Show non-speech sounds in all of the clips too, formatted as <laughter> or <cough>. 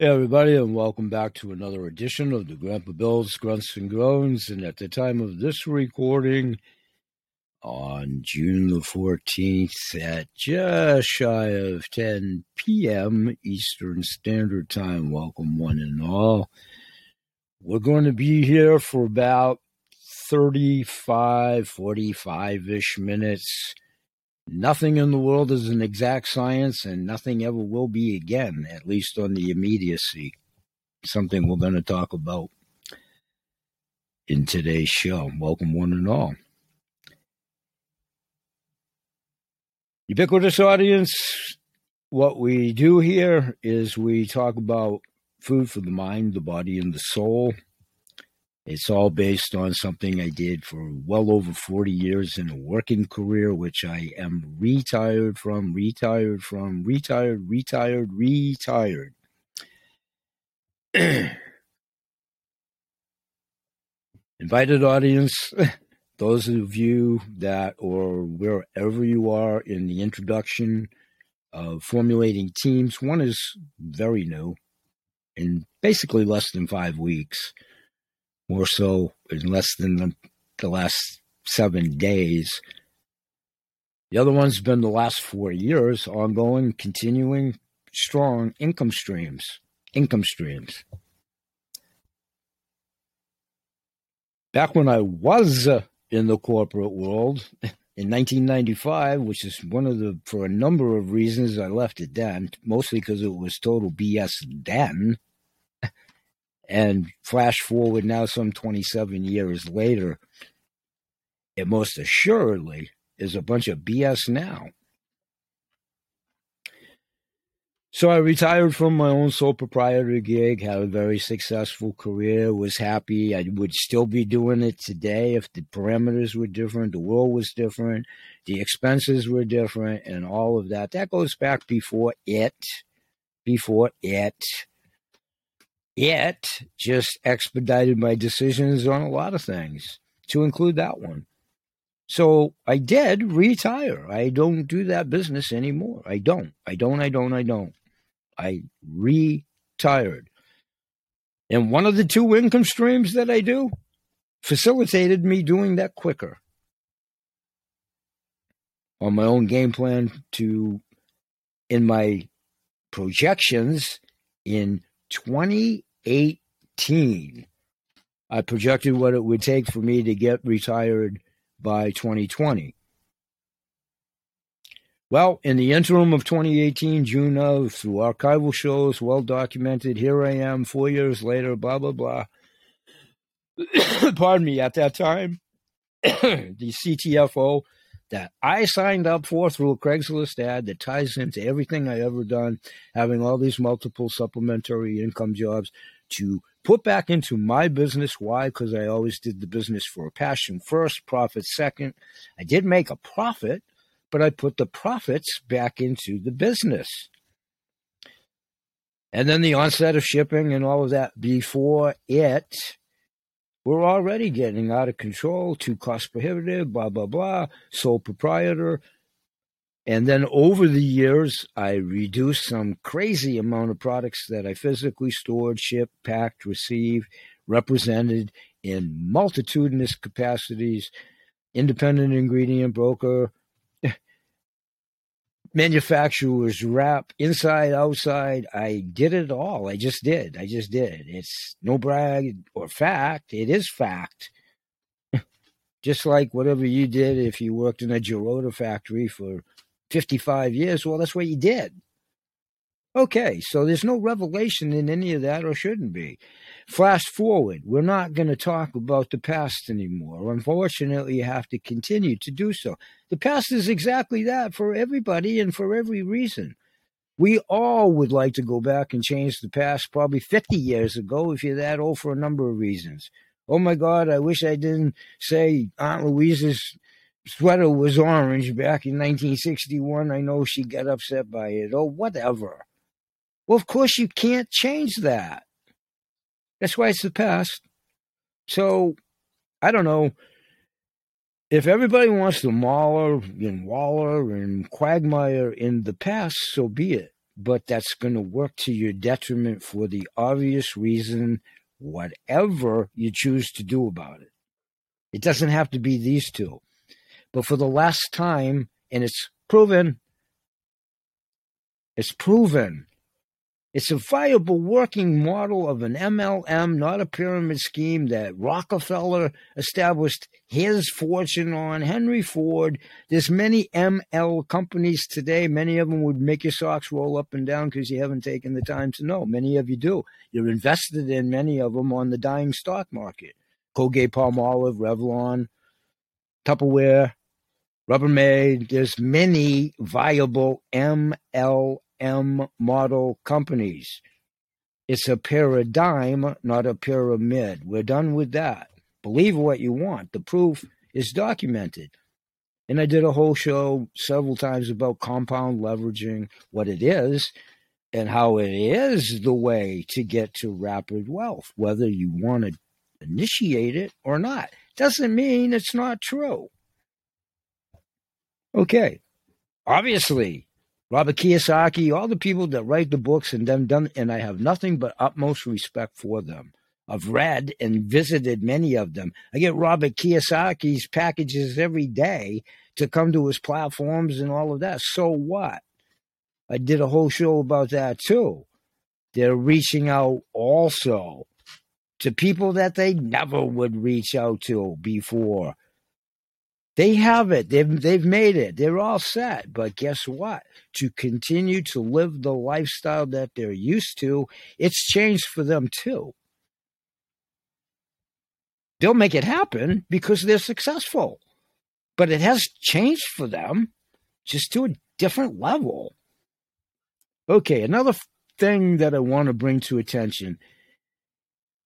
Hey, everybody, and welcome back to another edition of the Grandpa Bill's Grunts and Groans. And at the time of this recording, on June the 14th at just shy of 10 p.m. Eastern Standard Time, welcome one and all. We're going to be here for about 35, 45 ish minutes Nothing in the world is an exact science, and nothing ever will be again, at least on the immediacy. Something we're going to talk about in today's show. Welcome, one and all. Ubiquitous audience, what we do here is we talk about food for the mind, the body, and the soul. It's all based on something I did for well over 40 years in a working career, which I am retired from, retired from, retired, retired, retired. <clears throat> Invited audience, <laughs> those of you that, or wherever you are in the introduction of formulating teams, one is very new in basically less than five weeks more so in less than the, the last seven days. The other one's been the last four years, ongoing, continuing, strong income streams. Income streams. Back when I was uh, in the corporate world in 1995, which is one of the, for a number of reasons, I left it then, mostly because it was total BS then. And flash forward now, some 27 years later, it most assuredly is a bunch of BS now. So I retired from my own sole proprietor gig, had a very successful career, was happy. I would still be doing it today if the parameters were different, the world was different, the expenses were different, and all of that. That goes back before it, before it it just expedited my decisions on a lot of things, to include that one. So I did retire. I don't do that business anymore. I don't. I don't. I don't. I don't. I retired. And one of the two income streams that I do facilitated me doing that quicker on my own game plan to in my projections in 20 18. I projected what it would take for me to get retired by 2020. Well, in the interim of 2018, June of, through archival shows, well documented, here I am four years later, blah, blah, blah. <coughs> Pardon me, at that time, <coughs> the CTFO that I signed up for through a Craigslist ad that ties into everything I ever done, having all these multiple supplementary income jobs to put back into my business. Why? Because I always did the business for a passion first, profit second. I did make a profit, but I put the profits back into the business. And then the onset of shipping and all of that before it we're already getting out of control, too cost prohibitive, blah, blah, blah, sole proprietor. And then over the years, I reduced some crazy amount of products that I physically stored, shipped, packed, received, represented in multitudinous capacities, independent ingredient broker, manufacturers wrap inside outside. I did it all. I just did. I just did. It's no brag or fact. It is fact. <laughs> Just like whatever you did if you worked in a Gerota factory for 55 years well that's what you did okay so there's no revelation in any of that or shouldn't be Fast forward, we're not going to talk about the past anymore. Unfortunately, you have to continue to do so. The past is exactly that for everybody and for every reason. We all would like to go back and change the past probably 50 years ago if you're that old for a number of reasons. Oh my God, I wish I didn't say Aunt Louise's sweater was orange back in 1961. I know she got upset by it. Oh, whatever. Well, of course, you can't change that. That's why it's the past. So I don't know. If everybody wants to maul and waller and quagmire in the past, so be it. but that's going to work to your detriment for the obvious reason, whatever you choose to do about it. It doesn't have to be these two. But for the last time, and it's proven, it's proven it's a viable working model of an MLM, not a pyramid scheme that Rockefeller established his fortune on. Henry Ford. There's many ML companies today. Many of them would make your socks roll up and down because you haven't taken the time to know. Many of you do. You're invested in many of them on the dying stock market. Colgate Palmolive, Revlon, Tupperware, Rubbermaid. There's many viable ML M model companies. It's a paradigm, not a pyramid. We're done with that. Believe what you want. The proof is documented. And I did a whole show several times about compound leveraging, what it is, and how it is the way to get to rapid wealth, whether you want to initiate it or not. Doesn't mean it's not true. Okay. Obviously, Robert Kiyosaki, all the people that write the books and then done, and I have nothing but utmost respect for them. I've read and visited many of them. I get Robert Kiyosaki's packages every day to come to his platforms and all of that. So what? I did a whole show about that too. They're reaching out also to people that they never would reach out to before. They have it. They've they've made it. They're all set. But guess what? To continue to live the lifestyle that they're used to, it's changed for them too. They'll make it happen because they're successful. But it has changed for them just to a different level. Okay, another thing that I want to bring to attention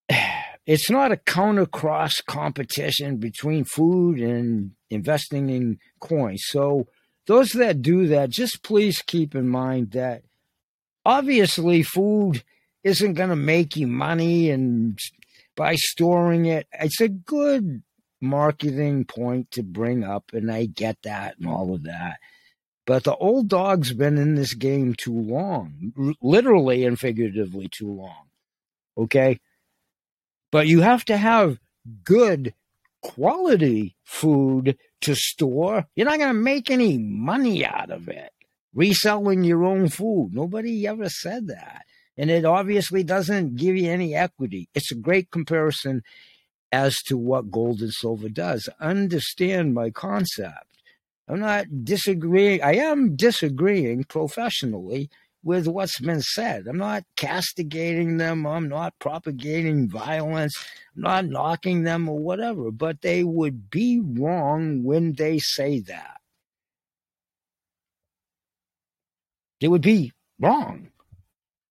<sighs> it's not a counter cross competition between food and investing in coins. So, those that do that, just please keep in mind that obviously food isn't going to make you money and by storing it. It's a good marketing point to bring up, and I get that and all of that. But the old dog's been in this game too long, literally and figuratively too long. Okay? But you have to have good quality food to store. You're not going to make any money out of it reselling your own food. Nobody ever said that. And it obviously doesn't give you any equity. It's a great comparison as to what gold and silver does. Understand my concept. I'm not disagreeing. I am disagreeing professionally with what's been said. I'm not castigating them. I'm not propagating violence. I'm not knocking them or whatever, but they would be wrong when they say that. They would be wrong.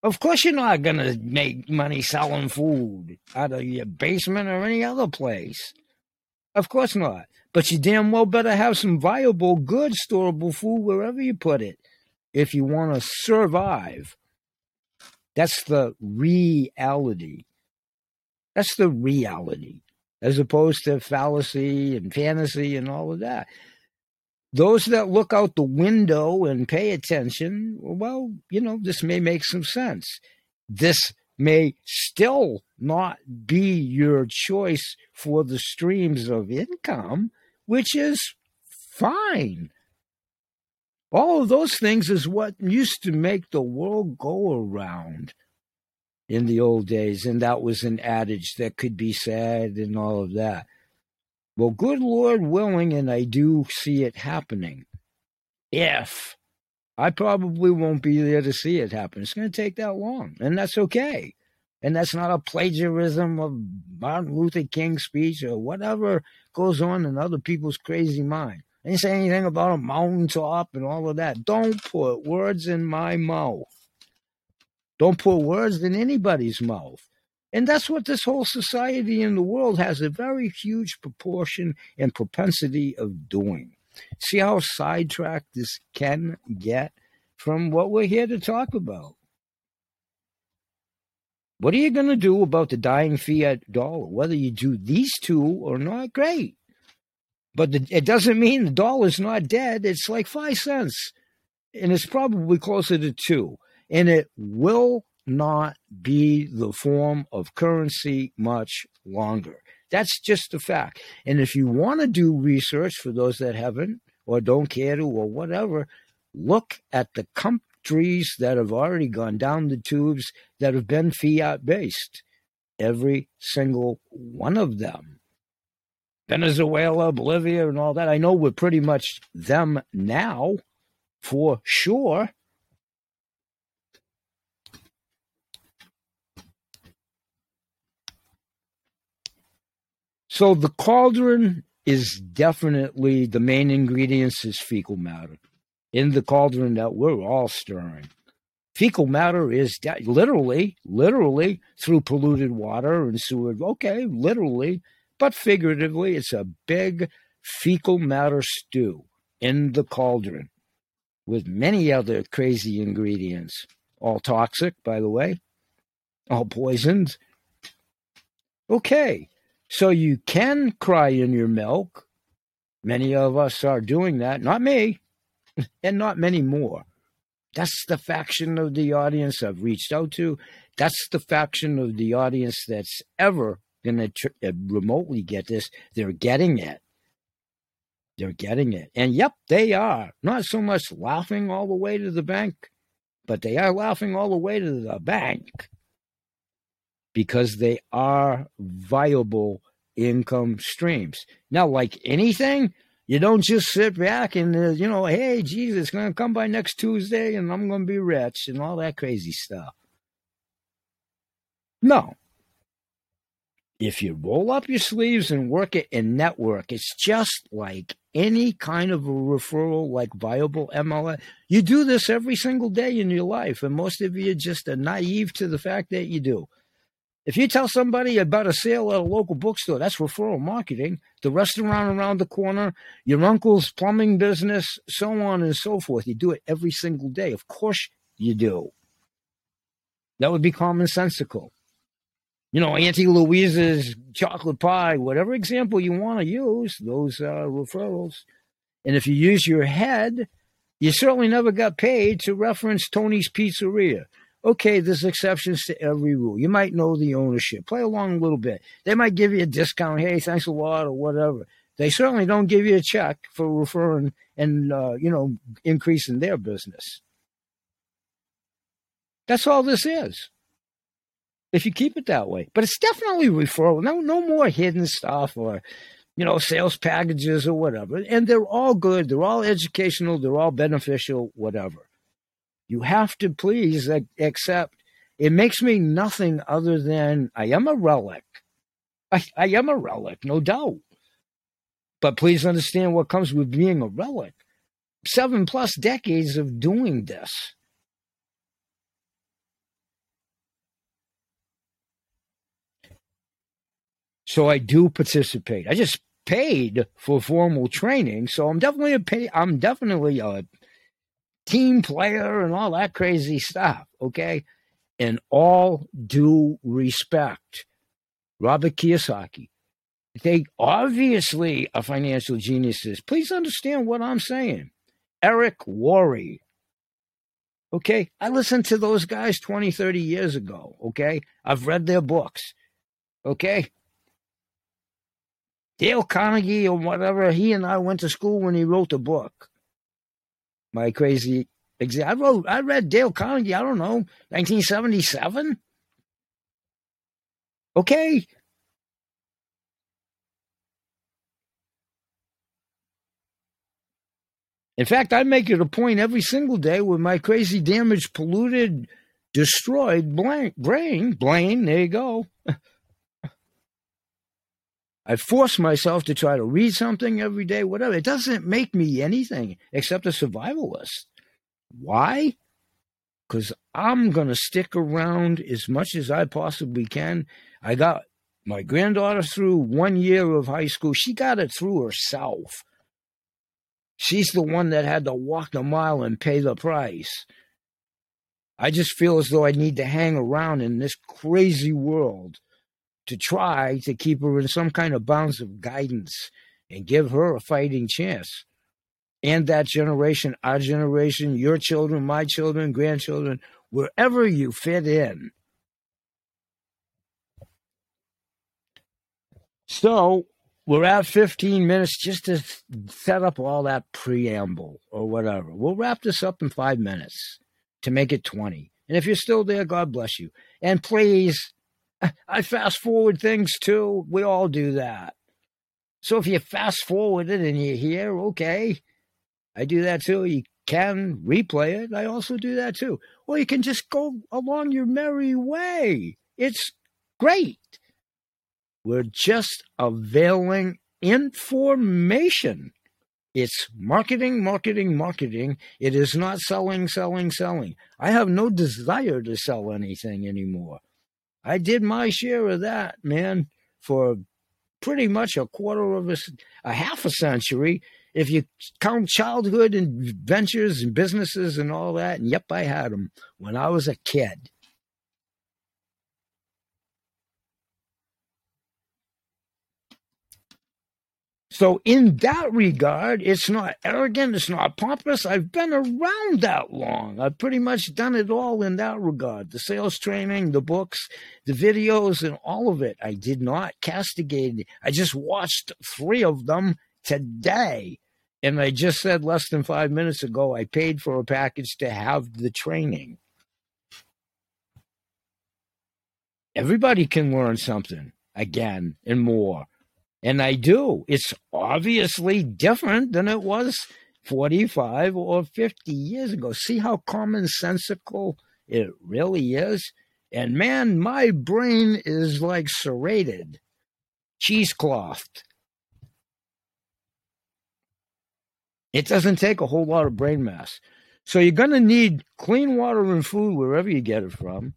Of course, you're not going to make money selling food out of your basement or any other place. Of course not. But you damn well better have some viable, good, storable food wherever you put it if you want to survive. That's the reality. That's the reality, as opposed to fallacy and fantasy and all of that. Those that look out the window and pay attention, well, you know, this may make some sense. This may still not be your choice for the streams of income, which is fine. All of those things is what used to make the world go around in the old days, and that was an adage that could be said and all of that. Well, good Lord willing, and I do see it happening. If I probably won't be there to see it happen, it's going to take that long, and that's okay. And that's not a plagiarism of Martin Luther King's speech or whatever goes on in other people's crazy mind. I didn't say anything about a mountaintop and all of that. Don't put words in my mouth. Don't put words in anybody's mouth. And that's what this whole society in the world has a very huge proportion and propensity of doing. See how sidetracked this can get from what we're here to talk about. What are you going to do about the dying fiat dollar? Whether you do these two or not, great. But the, it doesn't mean the dollar's not dead. It's like five cents, and it's probably closer to two. and it will not be the form of currency much longer. That's just a fact. And if you want to do research for those that haven't or don't care to or whatever, look at the countries that have already gone down the tubes that have been fiat based. Every single one of them. Venezuela, Bolivia, and all that. I know we're pretty much them now, for sure. So the cauldron is definitely the main ingredients is fecal matter in the cauldron that we're all stirring. Fecal matter is de- literally, literally through polluted water and sewer. Okay, literally, but figuratively, it's a big fecal matter stew in the cauldron with many other crazy ingredients, all toxic, by the way, all poisoned. Okay, so you can cry in your milk. Many of us are doing that. Not me, <laughs> and not many more. That's the faction of the audience I've reached out to. That's the faction of the audience that's ever going to tr- uh, remotely get this. They're getting it. They're getting it. And yep, they are. Not so much laughing all the way to the bank, but they are laughing all the way to the bank because they are viable income streams. Now, like anything, you don't just sit back and, uh, you know, hey, Jesus, it's going to come by next Tuesday and I'm going to be rich and all that crazy stuff. No. If you roll up your sleeves and work it and network, it's just like any kind of a referral, like viable MLM. You do this every single day in your life, and most of you just are naive to the fact that you do. If you tell somebody about a sale at a local bookstore, that's referral marketing. The restaurant around the corner, your uncle's plumbing business, so on and so forth. You do it every single day. Of course you do. That would be commonsensical. You know, Auntie Louise's chocolate pie, whatever example you want to use, those uh, referrals. And if you use your head, you certainly never got paid to reference Tony's Pizzeria okay, there's exceptions to every rule. You might know the ownership. Play along a little bit. They might give you a discount. Hey, thanks a lot, or whatever. They certainly don't give you a check for referring and uh, you know increasing their business. That's all this is. If you keep it that way, but it's definitely referral. No, no more hidden stuff or you know sales packages or whatever. And they're all good. They're all educational. They're all beneficial. Whatever. You have to please accept. It makes me nothing other than I am a relic. I, I am a relic, no doubt. But please understand what comes with being a relic. Seven plus decades of doing this. So I do participate. I just paid for formal training, so I'm definitely a pay. I'm definitely a team player and all that crazy stuff, okay? In all due respect, Robert Kiyosaki, they obviously are financial geniuses. Please understand what I'm saying. Eric Worre. Okay, I listened to those guys 20, 30 years ago. Okay, I've read their books. Okay, Dale Carnegie or whatever, he and I went to school when he wrote the book my crazy I wrote, I read Dale Carnegie, I don't know, 1977. Okay. In fact, I make it a point every single day with my crazy, damaged, polluted, destroyed blank brain, brain, there you go. <laughs> I force myself to try to read something every day, whatever. It doesn't make me anything except a survivalist. Why? Because I'm going to stick around as much as I possibly can. I got my granddaughter through one year of high school. She got it through herself. She's the one that had to walk the mile and pay the price. I just feel as though I need to hang around in this crazy world to try to keep her in some kind of bounds of guidance and give her a fighting chance. And that generation, our generation, your children, my children, grandchildren, wherever you fit in. So we're at 15 minutes just to set up all that preamble or whatever. We'll wrap this up in five minutes to make it 20. And if you're still there, God bless you. And please, I fast forward things too. We all do that. So if you fast forward it and you hear, okay. I do that too. You can replay it. I also do that too. Or you can just go along your merry way. It's great. We're just availing information. It's marketing, marketing, marketing. It is not selling, selling, selling. I have no desire to sell anything anymore. I did my share of that, man, for pretty much a quarter of a, a half a century. If you count childhood and ventures and businesses and all that, and yep, I had them when I was a kid. So, in that regard, it's not arrogant, it's not pompous. I've been around that long. I've pretty much done it all in that regard the sales training, the books, the videos, and all of it. I did not castigate. I just watched three of them today. And I just said less than five minutes ago, I paid for a package to have the training. Everybody can learn something again and more. And I do. It's obviously different than it was 45 or 50 years ago. See how commonsensical it really is? And man, my brain is like serrated, cheeseclothed. It doesn't take a whole lot of brain mass. So you're going to need clean water and food wherever you get it from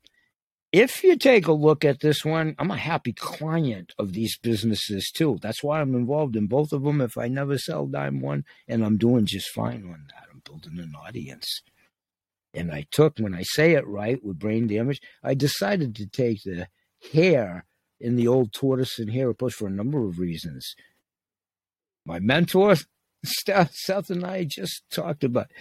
if you take a look at this one, I'm a happy client of these businesses too. That's why I'm involved in both of them. If I never sell dime one, and I'm doing just fine on that, I'm building an audience. And I took, when I say it right with brain damage, I decided to take the hare in the old tortoise and hare approach for a number of reasons. My mentor, <laughs> Seth and I just talked about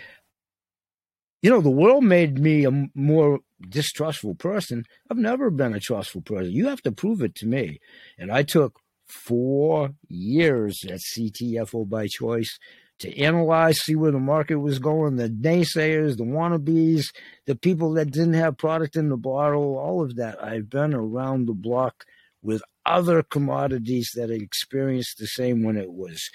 you know, the world made me a more distrustful person. I've never been a trustful person. You have to prove it to me. And I took four years at CTFO by choice to analyze, see where the market was going, the naysayers, the wannabes, the people that didn't have product in the bottle, all of that. I've been around the block with other commodities that experienced the same when it was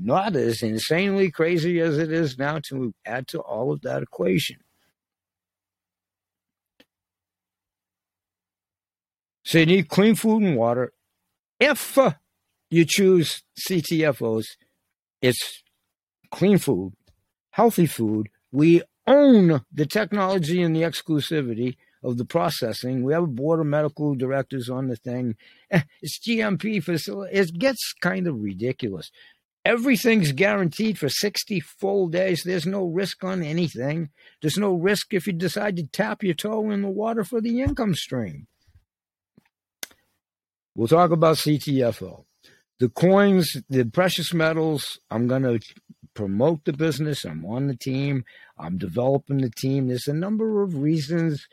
not as insanely crazy as it is now to add to all of that equation. So you need clean food and water. If you choose CTFOs, it's clean food, healthy food. We own the technology and the exclusivity of the processing. We have a board of medical directors on the thing. <laughs> It's GMP facility. It gets kind of ridiculous. Everything's guaranteed for 60 full days. There's no risk on anything. There's no risk if you decide to tap your toe in the water for the income stream. We'll talk about CTFO. The coins, the precious metals, I'm going to promote the business. I'm on the team. I'm developing the team. There's a number of reasons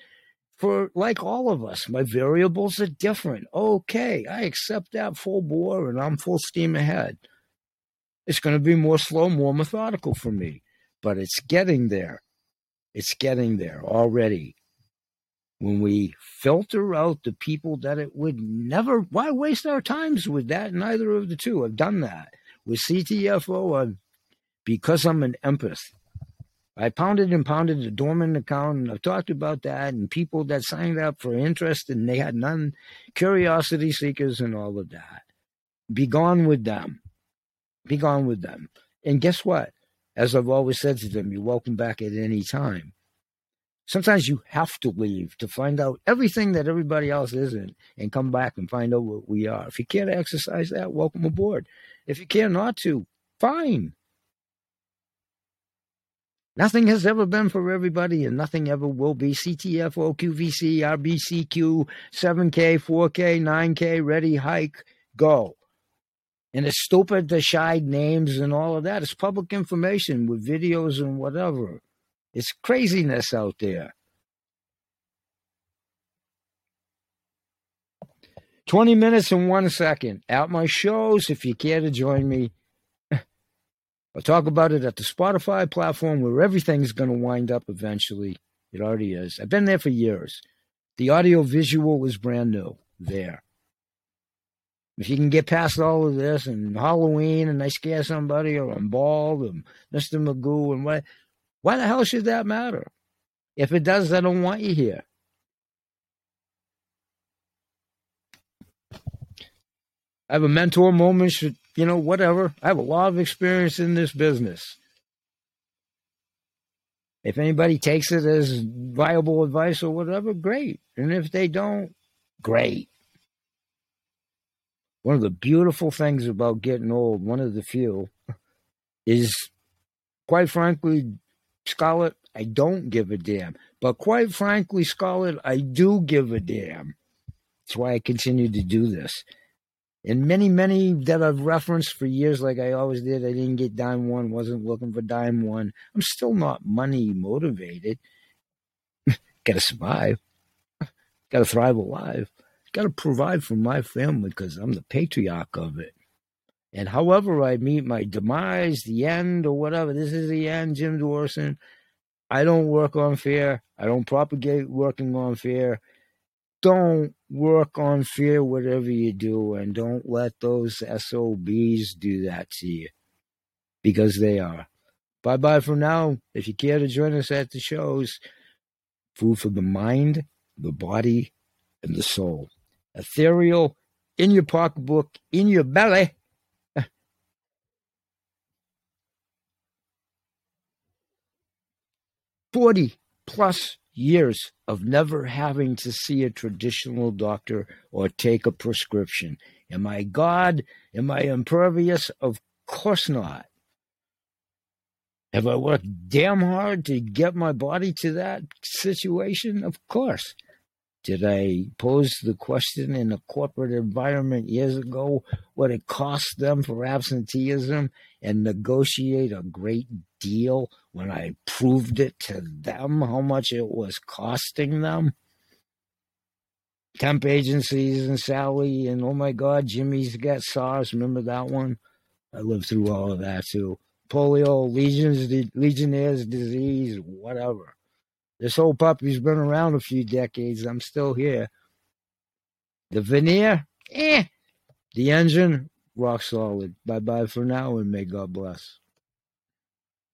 for, like all of us, my variables are different. Okay, I accept that full bore and I'm full steam ahead. It's going to be more slow, more methodical for me, but it's getting there. It's getting there already. When we filter out the people that it would never, why waste our times with that? Neither of the two. I've done that. With CTFO, I've, because I'm an empath, I pounded and pounded the dormant account, and I've talked about that, and people that signed up for interest and they had none, curiosity seekers, and all of that. Be gone with them. Be gone with them. And guess what? As I've always said to them, you're welcome back at any time. Sometimes you have to leave to find out everything that everybody else isn't and come back and find out what we are. If you care to exercise that, welcome aboard. If you care not to, fine. Nothing has ever been for everybody, and nothing ever will be. CTFO, QVC, RBCQ, 7K, 4K, 9K, ready, hike, go and it's stupid to hide names and all of that. It's public information with videos and whatever. It's craziness out there. 20 minutes and one second. At my shows, if you care to join me, <laughs> I'll talk about it at the Spotify platform where everything's going to wind up eventually. It already is. I've been there for years. The audio visual is brand new there. If you can get past all of this and Halloween and I scare somebody or I'm bald and Mr. Magoo and what, why the hell should that matter? If it does, I don't want you here. I have a mentor moment, you know, whatever. I have a lot of experience in this business. If anybody takes it as viable advice or whatever, great. And if they don't, great. One of the beautiful things about getting old, one of the few, is quite frankly, Scarlett, I don't give a damn. But quite frankly, Scarlett, I do give a damn. That's why I continue to do this. And many, many that I've referenced for years, like I always did, I didn't get dime one, wasn't looking for dime one. I'm still not money motivated. <laughs> Got to survive. Got to thrive alive. Got to provide for my family because I'm the patriarch of it. And however I meet my demise, the end, or whatever, this is the end, Jim Morrison. I don't work on fear. I don't propagate working on fear don't work on fear whatever you do and don't let those SOBs do that to you because they are. Bye bye for now. If you care to join us at the shows, food for the mind, the body, and the soul. Ethereal in your pocketbook, in your belly. <laughs> 40 plus years of never having to see a traditional doctor or take a prescription. Am I God? Am I impervious? Of course not. Have I worked damn hard to get my body to that situation? Of course. Did I pose the question in a corporate environment years ago what it cost them for absenteeism and negotiate a great deal when I proved it to them how much it was costing them? Temp agencies and Sally and oh my God, Jimmy's got SARS. Remember that one? I lived through all of that too. Polio, Legion's, Legionnaire's disease, whatever. This old puppy's been around a few decades. I'm still here. The veneer, eh. The engine, rock solid. Bye bye for now, and may God bless.